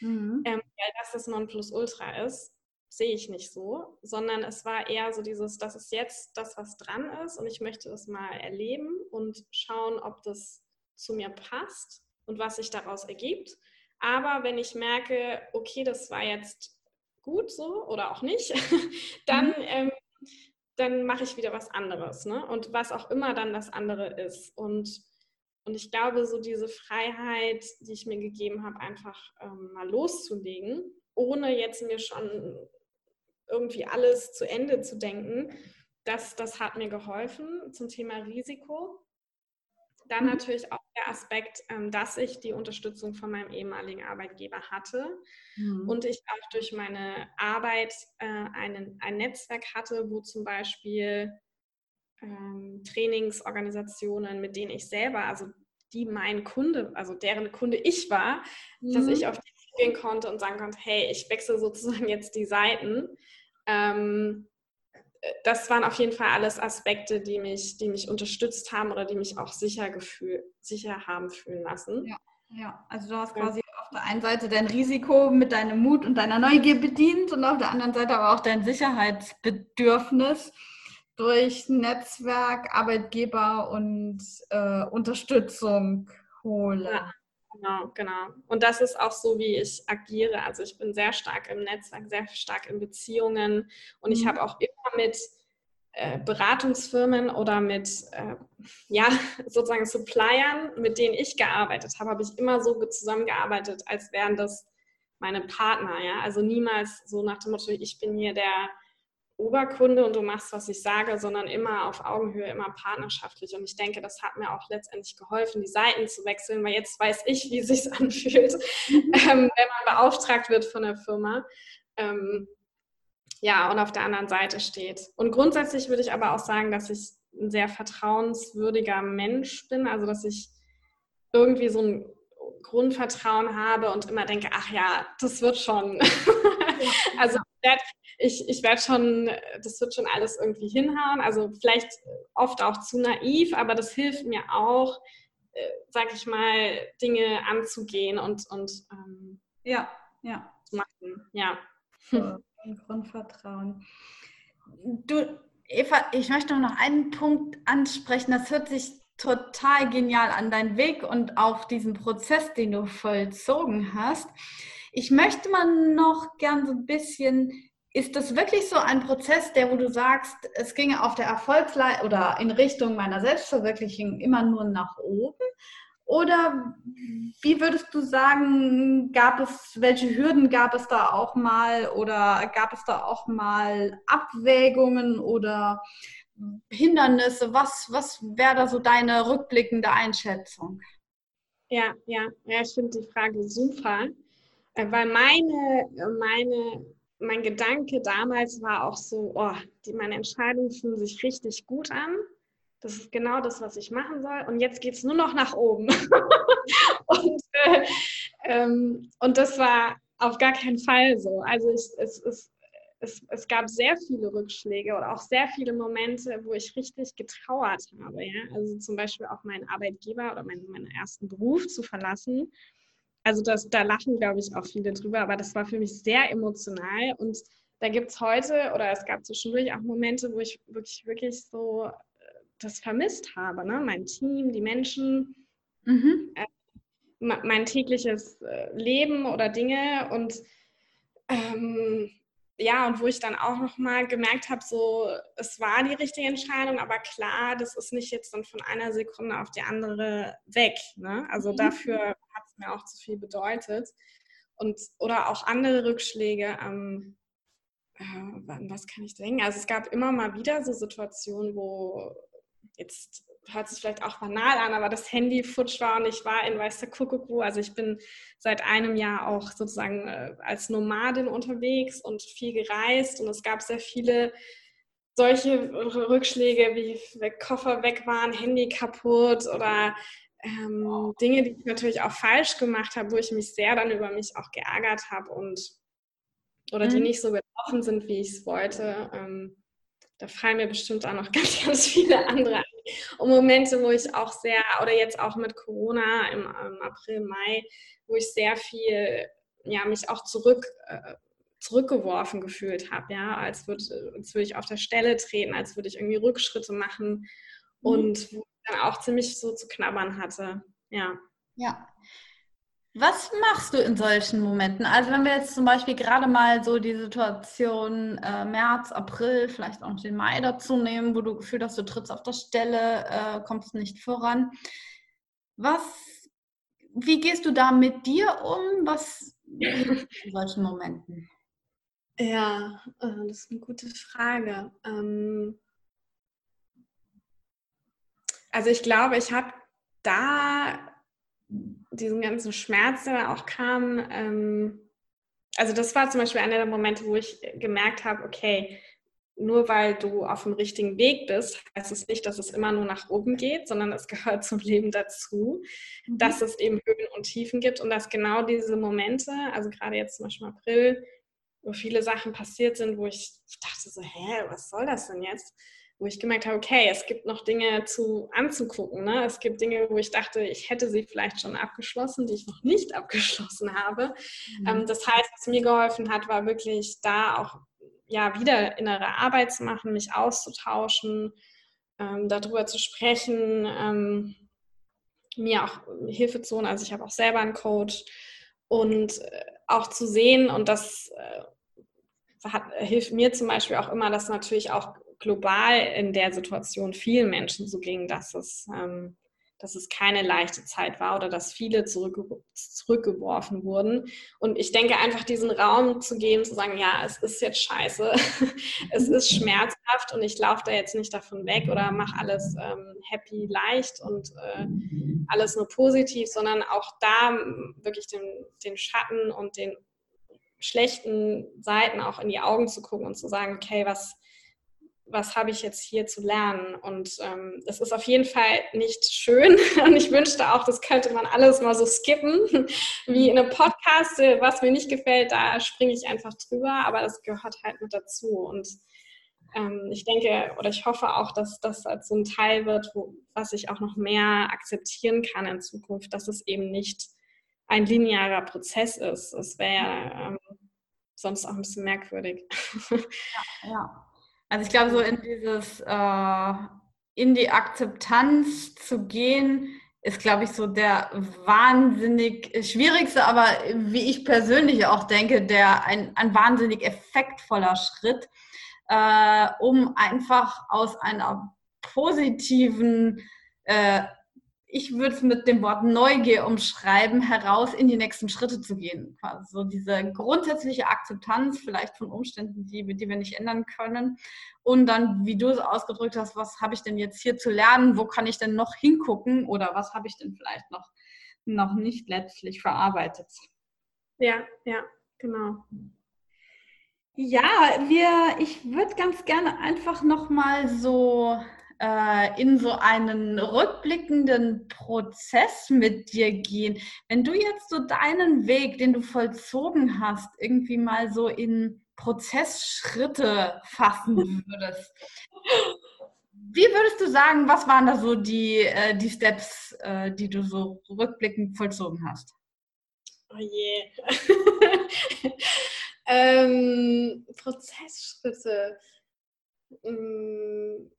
mhm. ähm, weil das das Nonplusultra ist, sehe ich nicht so, sondern es war eher so dieses, das ist jetzt das, was dran ist und ich möchte das mal erleben und schauen, ob das zu mir passt und was sich daraus ergibt. Aber wenn ich merke, okay, das war jetzt gut so oder auch nicht, dann, mhm. ähm, dann mache ich wieder was anderes. Ne? Und was auch immer dann das andere ist. Und, und ich glaube, so diese Freiheit, die ich mir gegeben habe, einfach ähm, mal loszulegen, ohne jetzt mir schon irgendwie alles zu Ende zu denken, das, das hat mir geholfen zum Thema Risiko. Dann mhm. natürlich auch der Aspekt, ähm, dass ich die Unterstützung von meinem ehemaligen Arbeitgeber hatte mhm. und ich auch durch meine Arbeit äh, einen, ein Netzwerk hatte, wo zum Beispiel ähm, Trainingsorganisationen, mit denen ich selber, also die mein Kunde, also deren Kunde ich war, mhm. dass ich auf die gehen konnte und sagen konnte, hey, ich wechsle sozusagen jetzt die Seiten. Ähm, das waren auf jeden Fall alles Aspekte, die mich, die mich unterstützt haben oder die mich auch sicher, gefühl, sicher haben fühlen lassen. Ja, ja. also du hast quasi ja. auf der einen Seite dein Risiko mit deinem Mut und deiner Neugier bedient und auf der anderen Seite aber auch dein Sicherheitsbedürfnis durch Netzwerk, Arbeitgeber und äh, Unterstützung holen. Ja. Genau, genau. Und das ist auch so, wie ich agiere. Also ich bin sehr stark im Netzwerk, sehr stark in Beziehungen und ich mhm. habe auch immer mit äh, Beratungsfirmen oder mit äh, ja, sozusagen Suppliern, mit denen ich gearbeitet habe, habe ich immer so zusammengearbeitet, als wären das meine Partner, ja. Also niemals so nach dem Motto, ich bin hier der Oberkunde und du machst, was ich sage, sondern immer auf Augenhöhe, immer partnerschaftlich. Und ich denke, das hat mir auch letztendlich geholfen, die Seiten zu wechseln, weil jetzt weiß ich, wie es sich anfühlt, ähm, wenn man beauftragt wird von der Firma. Ähm, ja, und auf der anderen Seite steht. Und grundsätzlich würde ich aber auch sagen, dass ich ein sehr vertrauenswürdiger Mensch bin, also dass ich irgendwie so ein Grundvertrauen habe und immer denke, ach ja, das wird schon. also ich, ich werde schon, das wird schon alles irgendwie hinhauen. Also vielleicht oft auch zu naiv, aber das hilft mir auch, äh, sag ich mal, Dinge anzugehen und, und ähm, ja, ja. zu machen. Ja. So, Grundvertrauen. Du, Eva, ich möchte noch einen Punkt ansprechen. Das hört sich total genial an, dein Weg und auch diesen Prozess, den du vollzogen hast. Ich möchte mal noch gern so ein bisschen, ist das wirklich so ein Prozess, der, wo du sagst, es ginge auf der Erfolgsleiter oder in Richtung meiner Selbstverwirklichung immer nur nach oben? Oder wie würdest du sagen, gab es, welche Hürden gab es da auch mal oder gab es da auch mal Abwägungen oder Hindernisse? Was, was wäre da so deine rückblickende Einschätzung? Ja, ja, ja, ich finde die Frage super, weil meine, meine, mein Gedanke damals war auch so, oh, die, meine Entscheidungen fühlen sich richtig gut an. Das ist genau das, was ich machen soll. Und jetzt geht es nur noch nach oben. und, äh, ähm, und das war auf gar keinen Fall so. Also ich, es, es, es, es, gab sehr viele Rückschläge oder auch sehr viele Momente, wo ich richtig getrauert habe. Ja? Also zum Beispiel auch meinen Arbeitgeber oder meinen, meinen ersten Beruf zu verlassen. Also das, da lachen, glaube ich, auch viele drüber, aber das war für mich sehr emotional. Und da gibt es heute oder es gab zwischendurch auch Momente, wo ich wirklich, wirklich so äh, das vermisst habe. Ne? Mein Team, die Menschen, mhm. äh, mein tägliches äh, Leben oder Dinge und ähm, ja, und wo ich dann auch nochmal gemerkt habe, so, es war die richtige Entscheidung, aber klar, das ist nicht jetzt dann von einer Sekunde auf die andere weg. Ne? Also mhm. dafür mir auch zu viel bedeutet. Und, oder auch andere Rückschläge. Ähm, äh, was kann ich denken? Also es gab immer mal wieder so Situationen, wo jetzt hört sich vielleicht auch banal an, aber das Handy futsch war und ich war in weiß der Kuckuck wo. Also ich bin seit einem Jahr auch sozusagen äh, als Nomadin unterwegs und viel gereist und es gab sehr viele solche Rückschläge, wie Koffer weg waren, Handy kaputt oder ähm, Dinge, die ich natürlich auch falsch gemacht habe, wo ich mich sehr dann über mich auch geärgert habe und oder die mhm. nicht so gelaufen sind, wie ich es wollte. Ähm, da fallen mir bestimmt auch noch ganz, ganz viele andere und Momente, wo ich auch sehr, oder jetzt auch mit Corona im, im April, Mai, wo ich sehr viel, ja, mich auch zurück, äh, zurückgeworfen gefühlt habe, ja, als würde, als würde ich auf der Stelle treten, als würde ich irgendwie Rückschritte machen mhm. und wo dann auch ziemlich so zu knabbern hatte, ja. Ja, was machst du in solchen Momenten? Also wenn wir jetzt zum Beispiel gerade mal so die Situation äh, März, April, vielleicht auch den Mai dazu nehmen, wo du Gefühl hast, du trittst auf der Stelle, äh, kommst nicht voran. Was, wie gehst du da mit dir um? Was in solchen Momenten? Ja, äh, das ist eine gute Frage. Ähm, also ich glaube, ich habe da diesen ganzen Schmerz, der auch kam, ähm, also das war zum Beispiel einer der Momente, wo ich gemerkt habe, okay, nur weil du auf dem richtigen Weg bist, heißt es nicht, dass es immer nur nach oben geht, sondern es gehört zum Leben dazu, mhm. dass es eben Höhen und Tiefen gibt und dass genau diese Momente, also gerade jetzt zum Beispiel im April, wo viele Sachen passiert sind, wo ich dachte so, hä, was soll das denn jetzt? Wo ich gemerkt habe, okay, es gibt noch Dinge zu anzugucken. Ne? Es gibt Dinge, wo ich dachte, ich hätte sie vielleicht schon abgeschlossen, die ich noch nicht abgeschlossen habe. Mhm. Ähm, das heißt, was mir geholfen hat, war wirklich da auch ja wieder innere Arbeit zu machen, mich auszutauschen, ähm, darüber zu sprechen, ähm, mir auch Hilfe zu holen. Also ich habe auch selber einen Coach und äh, auch zu sehen und das äh, hat, hilft mir zum Beispiel auch immer, dass natürlich auch global in der Situation vielen Menschen so ging, dass es ähm, dass es keine leichte Zeit war oder dass viele zurück, zurückgeworfen wurden. Und ich denke einfach diesen Raum zu geben, zu sagen, ja, es ist jetzt scheiße, es ist schmerzhaft und ich laufe da jetzt nicht davon weg oder mache alles ähm, happy, leicht und äh, alles nur positiv, sondern auch da wirklich den, den Schatten und den schlechten Seiten auch in die Augen zu gucken und zu sagen, okay, was was habe ich jetzt hier zu lernen? Und ähm, das ist auf jeden Fall nicht schön. Und ich wünschte auch, das könnte man alles mal so skippen, wie in einem Podcast. Was mir nicht gefällt, da springe ich einfach drüber. Aber das gehört halt mit dazu. Und ähm, ich denke oder ich hoffe auch, dass das als so ein Teil wird, wo, was ich auch noch mehr akzeptieren kann in Zukunft, dass es eben nicht ein linearer Prozess ist. Es wäre ähm, sonst auch ein bisschen merkwürdig. Ja, ja. Also ich glaube, so in dieses, äh, in die Akzeptanz zu gehen, ist, glaube ich, so der wahnsinnig schwierigste, aber wie ich persönlich auch denke, der ein, ein wahnsinnig effektvoller Schritt, äh, um einfach aus einer positiven äh, ich würde es mit dem Wort Neugier umschreiben, heraus in die nächsten Schritte zu gehen. Quasi so diese grundsätzliche Akzeptanz vielleicht von Umständen, die, die wir nicht ändern können. Und dann, wie du es ausgedrückt hast, was habe ich denn jetzt hier zu lernen? Wo kann ich denn noch hingucken? Oder was habe ich denn vielleicht noch, noch nicht letztlich verarbeitet? Ja, ja, genau. Ja, wir, ich würde ganz gerne einfach nochmal so in so einen rückblickenden Prozess mit dir gehen. Wenn du jetzt so deinen Weg, den du vollzogen hast, irgendwie mal so in Prozessschritte fassen würdest, wie würdest du sagen, was waren da so die, äh, die Steps, äh, die du so rückblickend vollzogen hast? Oh je. ähm, Prozessschritte. Hm,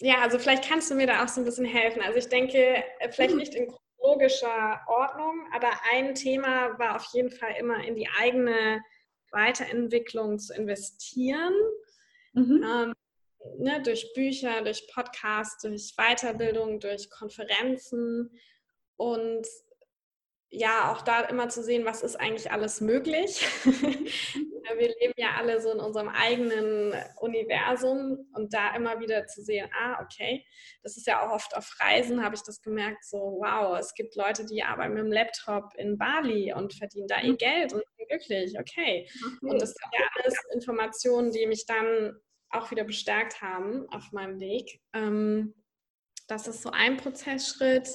ja, also vielleicht kannst du mir da auch so ein bisschen helfen. Also ich denke, äh, vielleicht nicht in chronologischer Ordnung, aber ein Thema war auf jeden Fall immer in die eigene Weiterentwicklung zu investieren. Mhm. Ähm, ne, durch Bücher, durch Podcasts, durch Weiterbildung, durch Konferenzen und ja, auch da immer zu sehen, was ist eigentlich alles möglich. Wir leben ja alle so in unserem eigenen Universum und da immer wieder zu sehen, ah, okay, das ist ja auch oft auf Reisen, habe ich das gemerkt, so, wow, es gibt Leute, die arbeiten mit dem Laptop in Bali und verdienen da ihr mhm. Geld und sind glücklich, okay. Und das sind ja alles Informationen, die mich dann auch wieder bestärkt haben auf meinem Weg. Ähm, das ist so ein Prozessschritt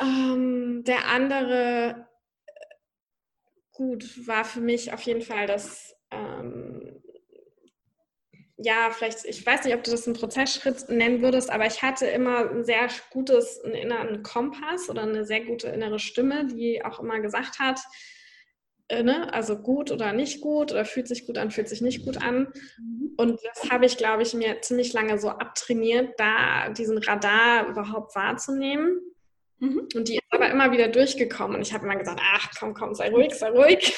ähm, der andere, gut, war für mich auf jeden Fall das, ähm, ja, vielleicht, ich weiß nicht, ob du das einen Prozessschritt nennen würdest, aber ich hatte immer ein sehr gutes, einen inneren Kompass oder eine sehr gute innere Stimme, die auch immer gesagt hat, äh, ne, also gut oder nicht gut oder fühlt sich gut an, fühlt sich nicht gut an. Mhm. Und das habe ich, glaube ich, mir ziemlich lange so abtrainiert, da diesen Radar überhaupt wahrzunehmen. Mhm. Und die ist aber immer wieder durchgekommen. Und ich habe immer gesagt, ach komm, komm, sei ruhig, sei ruhig.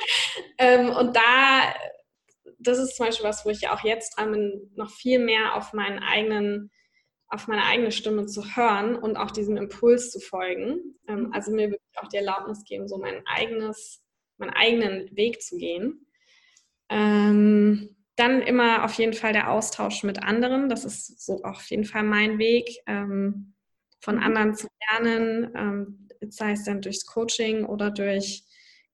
ähm, und da, das ist zum Beispiel was, wo ich auch jetzt dran bin, noch viel mehr auf meinen eigenen, auf meine eigene Stimme zu hören und auch diesem Impuls zu folgen. Ähm, mhm. also mir wirklich auch die Erlaubnis geben, so mein eigenes, meinen eigenen Weg zu gehen. Ähm, dann immer auf jeden Fall der Austausch mit anderen. Das ist so auf jeden Fall mein Weg. Ähm, von mhm. anderen zu lernen, ähm, sei es dann durchs Coaching oder durch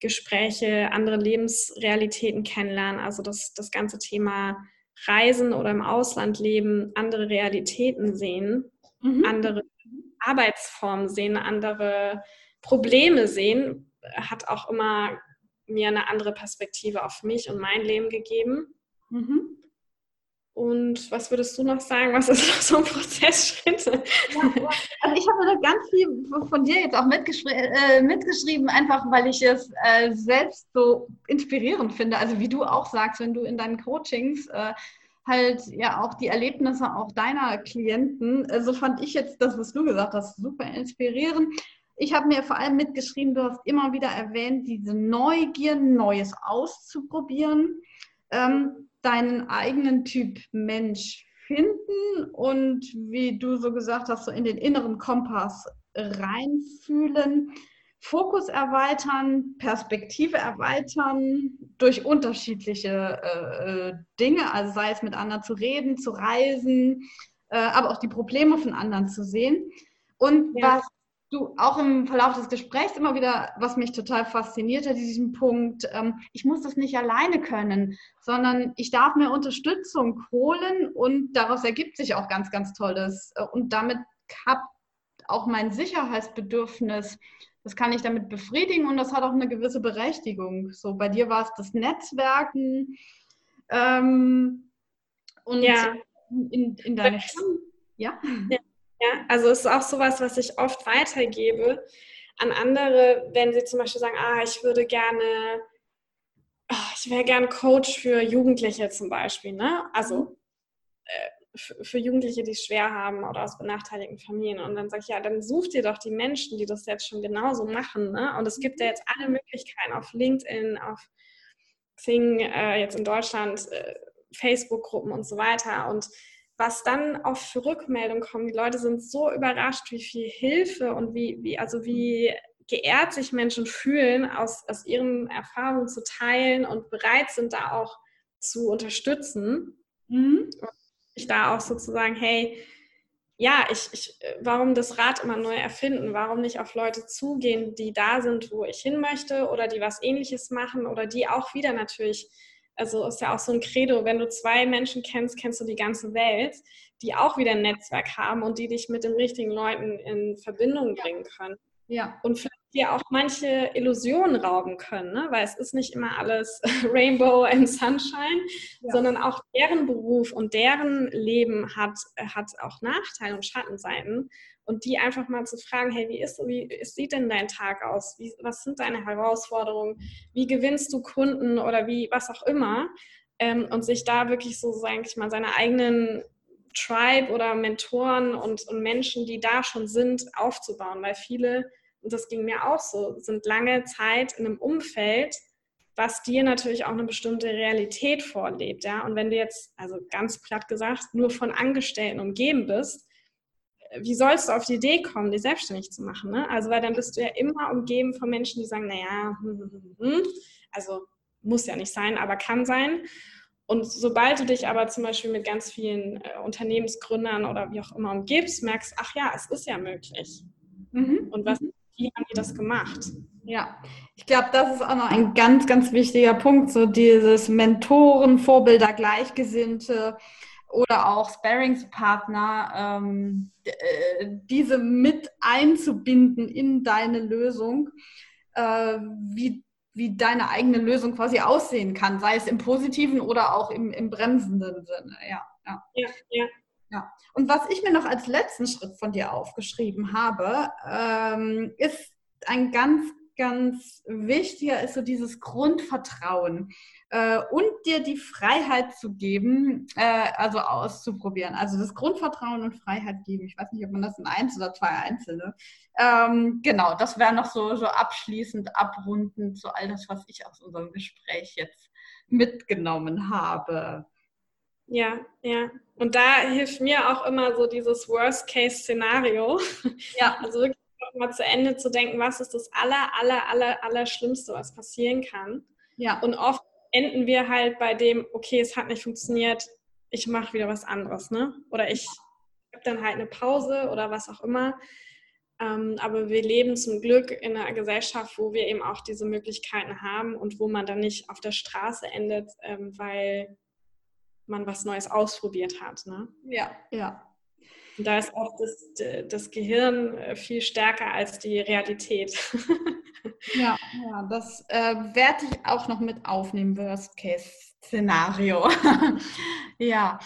Gespräche, andere Lebensrealitäten kennenlernen. Also das, das ganze Thema Reisen oder im Ausland leben, andere Realitäten sehen, mhm. andere Arbeitsformen sehen, andere Probleme sehen, hat auch immer mir eine andere Perspektive auf mich und mein Leben gegeben. Mhm. Und was würdest du noch sagen? Was ist noch so ein Prozessschritt? Ja, also ich habe da ganz viel von dir jetzt auch mitgeschri äh, mitgeschrieben, einfach weil ich es äh, selbst so inspirierend finde. Also wie du auch sagst, wenn du in deinen Coachings äh, halt ja auch die Erlebnisse auch deiner Klienten, äh, so fand ich jetzt das, was du gesagt hast, super inspirierend. Ich habe mir vor allem mitgeschrieben, du hast immer wieder erwähnt, diese Neugier, Neues auszuprobieren. Ähm, deinen eigenen Typ Mensch finden und wie du so gesagt hast, so in den inneren Kompass reinfühlen. Fokus erweitern, Perspektive erweitern durch unterschiedliche äh, Dinge, also sei es mit anderen zu reden, zu reisen, äh, aber auch die Probleme von anderen zu sehen. Und ja. was du auch im Verlauf des Gesprächs immer wieder, was mich total fasziniert hat, diesen Punkt, ähm, ich muss das nicht alleine können, sondern ich darf mir Unterstützung holen und daraus ergibt sich auch ganz, ganz Tolles. Und damit habe auch mein Sicherheitsbedürfnis das kann ich damit befriedigen und das hat auch eine gewisse Berechtigung. So bei dir war es das Netzwerken ähm, und ja. in, in deiner ja. ja. Ja, also es ist auch sowas, was ich oft weitergebe an andere, wenn sie zum Beispiel sagen, ah, ich würde gerne, oh, ich wäre gerne Coach für Jugendliche zum Beispiel, ne? Also mhm. äh, für Jugendliche, die es schwer haben oder aus benachteiligten Familien. Und dann sage ich, ja, dann such dir doch die Menschen, die das jetzt schon genauso machen. Ne? Und es gibt ja jetzt alle Möglichkeiten auf LinkedIn, auf Xing, äh, jetzt in Deutschland, äh, Facebook-Gruppen und so weiter. Und was dann oft für Rückmeldungen kommen, die Leute sind so überrascht, wie viel Hilfe und wie, wie also wie geehrt sich Menschen fühlen, aus, aus ihren Erfahrungen zu teilen und bereit sind, da auch zu unterstützen. Mhm ich da auch sozusagen, hey, ja, ich, ich, warum das Rad immer neu erfinden? Warum nicht auf Leute zugehen, die da sind, wo ich hin möchte oder die was ähnliches machen oder die auch wieder natürlich, also ist ja auch so ein Credo, wenn du zwei Menschen kennst, kennst du die ganze Welt, die auch wieder ein Netzwerk haben und die dich mit den richtigen Leuten in Verbindung bringen können. Ja. Und vielleicht dir auch manche Illusionen rauben können, ne? weil es ist nicht immer alles Rainbow and Sunshine, ja. sondern auch deren Beruf und deren Leben hat, hat auch Nachteile und Schattenseiten. Und die einfach mal zu fragen, hey, wie, ist, wie sieht denn dein Tag aus? Wie, was sind deine Herausforderungen? Wie gewinnst du Kunden oder wie, was auch immer? Ähm, und sich da wirklich so, sage ich mal, seine eigenen Tribe oder Mentoren und, und Menschen, die da schon sind, aufzubauen, weil viele und das ging mir auch so, sind lange Zeit in einem Umfeld, was dir natürlich auch eine bestimmte Realität vorlebt. Ja? Und wenn du jetzt, also ganz platt gesagt, nur von Angestellten umgeben bist, wie sollst du auf die Idee kommen, dich selbstständig zu machen? Ne? Also, weil dann bist du ja immer umgeben von Menschen, die sagen, naja, hm, hm, hm, also muss ja nicht sein, aber kann sein. Und sobald du dich aber zum Beispiel mit ganz vielen äh, Unternehmensgründern oder wie auch immer umgibst, merkst, ach ja, es ist ja möglich. Mhm. Und was wie haben die das gemacht? Ja, ich glaube, das ist auch noch ein ganz, ganz wichtiger Punkt, so dieses Mentoren, Vorbilder, Gleichgesinnte oder auch Sparingspartner, ähm, äh, diese mit einzubinden in deine Lösung, äh, wie, wie deine eigene Lösung quasi aussehen kann, sei es im positiven oder auch im, im bremsenden Sinne. Ja, ja. ja, ja. Ja, und was ich mir noch als letzten Schritt von dir aufgeschrieben habe, ähm, ist ein ganz, ganz wichtiger, ist so dieses Grundvertrauen äh, und dir die Freiheit zu geben, äh, also auszuprobieren. Also das Grundvertrauen und Freiheit geben. Ich weiß nicht, ob man das in eins oder zwei einzelne. Ähm, genau, das wäre noch so, so abschließend, abrundend, so all das, was ich aus unserem Gespräch jetzt mitgenommen habe. Ja, ja. Und da hilft mir auch immer so dieses Worst-Case-Szenario. Ja. Also wirklich mal zu Ende zu denken, was ist das aller, aller, aller, aller Schlimmste, was passieren kann. Ja. Und oft enden wir halt bei dem, okay, es hat nicht funktioniert, ich mache wieder was anderes, ne? Oder ich habe dann halt eine Pause oder was auch immer. Ähm, aber wir leben zum Glück in einer Gesellschaft, wo wir eben auch diese Möglichkeiten haben und wo man dann nicht auf der Straße endet, ähm, weil man was Neues ausprobiert hat. Ne? Ja, ja. Und da ist auch das, das Gehirn äh, viel stärker als die Realität. ja, ja, das äh, werde ich auch noch mit aufnehmen, Worst-Case-Szenario. ja,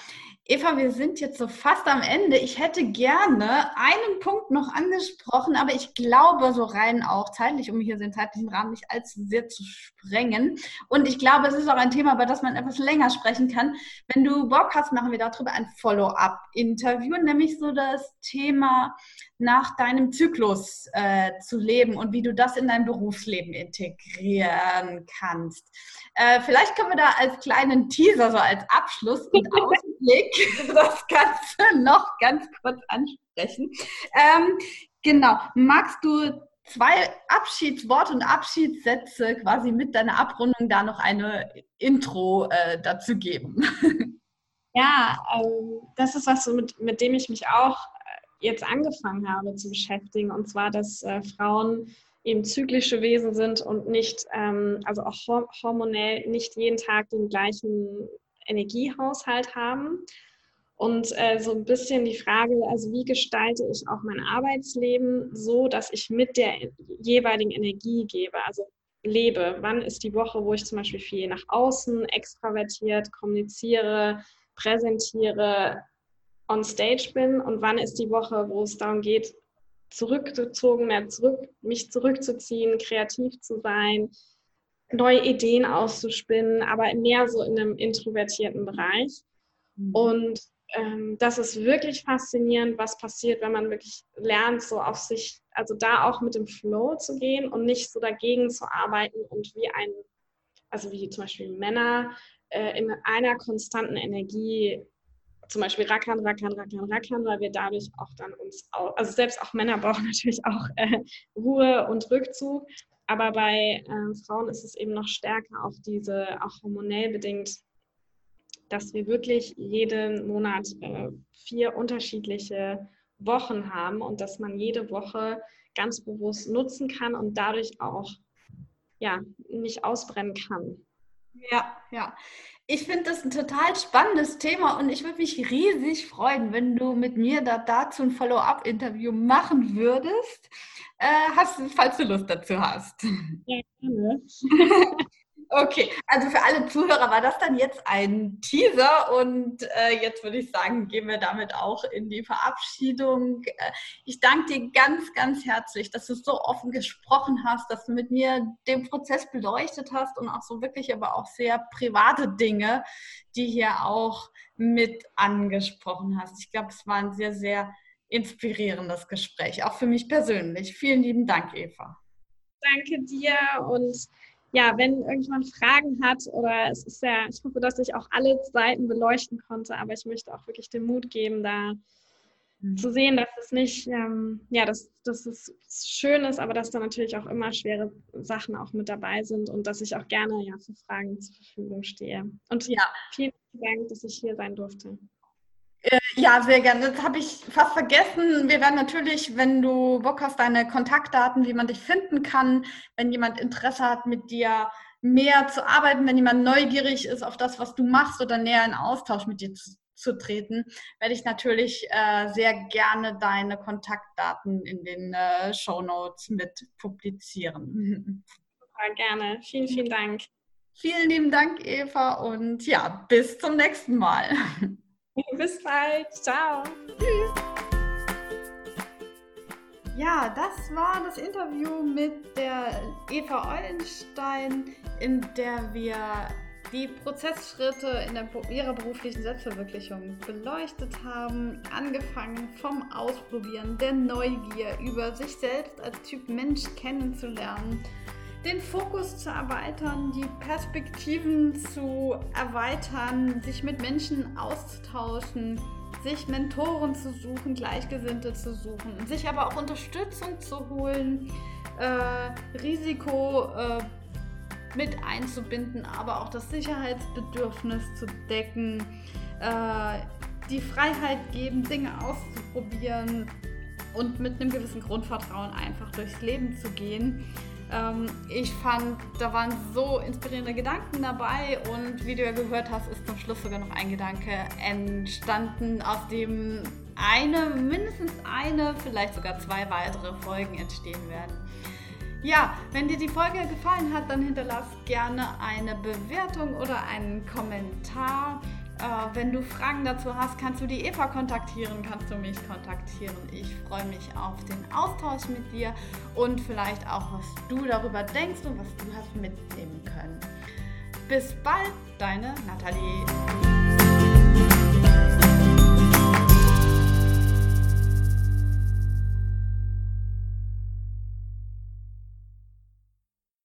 Eva, wir sind jetzt so fast am Ende. Ich hätte gerne einen Punkt noch angesprochen, aber ich glaube so rein auch zeitlich, um hier den zeitlichen Rahmen nicht allzu sehr zu sprengen. Und ich glaube, es ist auch ein Thema, über das man etwas länger sprechen kann. Wenn du Bock hast, machen wir darüber ein Follow-up-Interview, nämlich so das Thema nach deinem Zyklus äh, zu leben und wie du das in dein Berufsleben integrieren kannst. Äh, vielleicht können wir da als kleinen Teaser, so als Abschluss und Ausblick das Ganze noch ganz kurz ansprechen. Ähm, genau, magst du zwei Abschiedsworte und Abschiedssätze quasi mit deiner Abrundung da noch eine Intro äh, dazu geben? Ja, ähm, das ist was, mit, mit dem ich mich auch jetzt angefangen habe zu beschäftigen. Und zwar, dass äh, Frauen eben zyklische Wesen sind und nicht, ähm, also auch hormonell nicht jeden Tag den gleichen Energiehaushalt haben. Und äh, so ein bisschen die Frage, also wie gestalte ich auch mein Arbeitsleben so, dass ich mit der jeweiligen Energie gebe, also lebe. Wann ist die Woche, wo ich zum Beispiel viel nach außen extravertiert kommuniziere, präsentiere, on stage bin und wann ist die Woche, wo es darum geht, zurückgezogen, mehr zurück, mich zurückzuziehen, kreativ zu sein, neue Ideen auszuspinnen, aber mehr so in einem introvertierten Bereich. Mhm. Und ähm, das ist wirklich faszinierend, was passiert, wenn man wirklich lernt, so auf sich, also da auch mit dem Flow zu gehen und nicht so dagegen zu arbeiten und wie ein, also wie zum Beispiel Männer äh, in einer konstanten Energie zum Beispiel rackern, rackern, rackern, rackern, weil wir dadurch auch dann uns, auch, also selbst auch Männer brauchen natürlich auch äh, Ruhe und Rückzug, aber bei äh, Frauen ist es eben noch stärker auf diese, auch hormonell bedingt, dass wir wirklich jeden Monat äh, vier unterschiedliche Wochen haben und dass man jede Woche ganz bewusst nutzen kann und dadurch auch ja, nicht ausbrennen kann. Ja, ja. Ich finde das ein total spannendes Thema und ich würde mich riesig freuen, wenn du mit mir da dazu ein Follow-up-Interview machen würdest, äh, hast, falls du Lust dazu hast. Ja. Okay, also für alle Zuhörer war das dann jetzt ein Teaser und äh, jetzt würde ich sagen, gehen wir damit auch in die Verabschiedung. Äh, ich danke dir ganz, ganz herzlich, dass du so offen gesprochen hast, dass du mit mir den Prozess beleuchtet hast und auch so wirklich aber auch sehr private Dinge, die hier auch mit angesprochen hast. Ich glaube, es war ein sehr, sehr inspirierendes Gespräch, auch für mich persönlich. Vielen lieben Dank, Eva. Danke dir und ja, wenn irgendjemand Fragen hat oder es ist ja, ich hoffe, dass ich auch alle Seiten beleuchten konnte, aber ich möchte auch wirklich den Mut geben, da mhm. zu sehen, dass es nicht, ähm, ja, dass, dass es schön ist, aber dass da natürlich auch immer schwere Sachen auch mit dabei sind und dass ich auch gerne ja für Fragen zur Verfügung stehe. Und ja, vielen Dank, dass ich hier sein durfte. Ja, sehr gerne. Das habe ich fast vergessen. Wir werden natürlich, wenn du Bock hast, deine Kontaktdaten, wie man dich finden kann, wenn jemand Interesse hat, mit dir mehr zu arbeiten, wenn jemand neugierig ist auf das, was du machst oder näher in Austausch mit dir zu, zu treten, werde ich natürlich äh, sehr gerne deine Kontaktdaten in den äh, Show Notes mit publizieren. Super, gerne. Vielen, vielen Dank. Vielen lieben Dank, Eva, und ja, bis zum nächsten Mal. Bis bald. Ciao. Tschüss. Ja, das war das Interview mit der Eva Eulenstein, in der wir die Prozessschritte in der, ihrer beruflichen Selbstverwirklichung beleuchtet haben, angefangen vom Ausprobieren, der Neugier über sich selbst als Typ Mensch kennenzulernen, den Fokus zu erweitern, die Perspektiven zu erweitern, sich mit Menschen auszutauschen, sich Mentoren zu suchen, Gleichgesinnte zu suchen, sich aber auch Unterstützung zu holen, äh, Risiko äh, mit einzubinden, aber auch das Sicherheitsbedürfnis zu decken, äh, die Freiheit geben, Dinge auszuprobieren und mit einem gewissen Grundvertrauen einfach durchs Leben zu gehen. Ähm, ich fand, da waren so inspirierende Gedanken dabei und wie du ja gehört hast, ist zum Schluss sogar noch ein Gedanke entstanden, aus dem eine, mindestens eine, vielleicht sogar zwei weitere Folgen entstehen werden. Ja, wenn dir die Folge gefallen hat, dann hinterlass gerne eine Bewertung oder einen Kommentar. Ah, wenn du Fragen dazu hast, kannst du die Eva kontaktieren, kannst du mich kontaktieren. Ich freue mich auf den Austausch mit dir und vielleicht auch, was du darüber denkst und was du hast mitnehmen können. Bis bald, deine Nathalie.